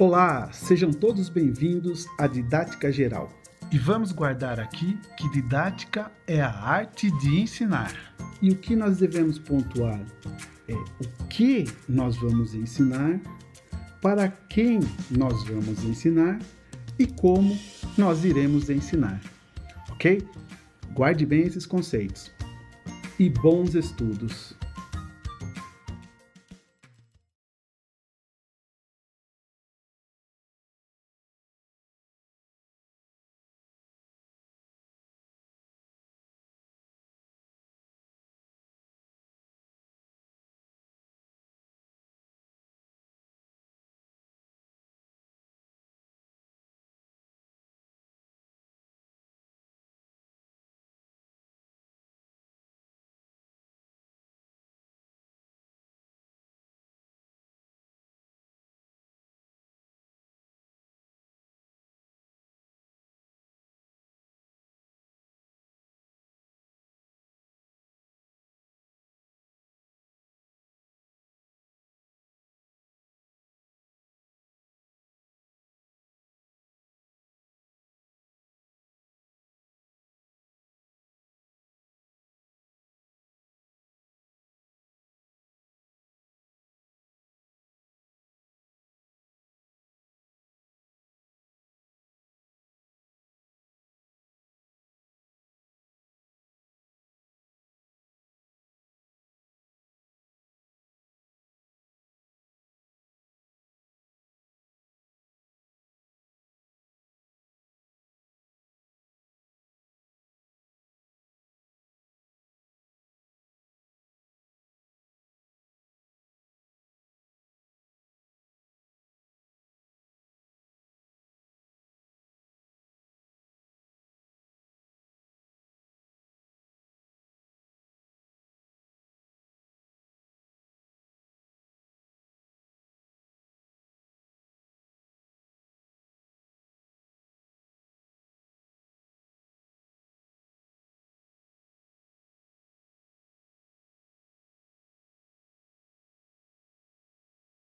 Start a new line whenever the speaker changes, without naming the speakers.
Olá, sejam todos bem-vindos à Didática Geral.
E vamos guardar aqui que didática é a arte de ensinar.
E o que nós devemos pontuar é o que nós vamos ensinar, para quem nós vamos ensinar e como nós iremos ensinar. Ok? Guarde bem esses conceitos. E bons estudos!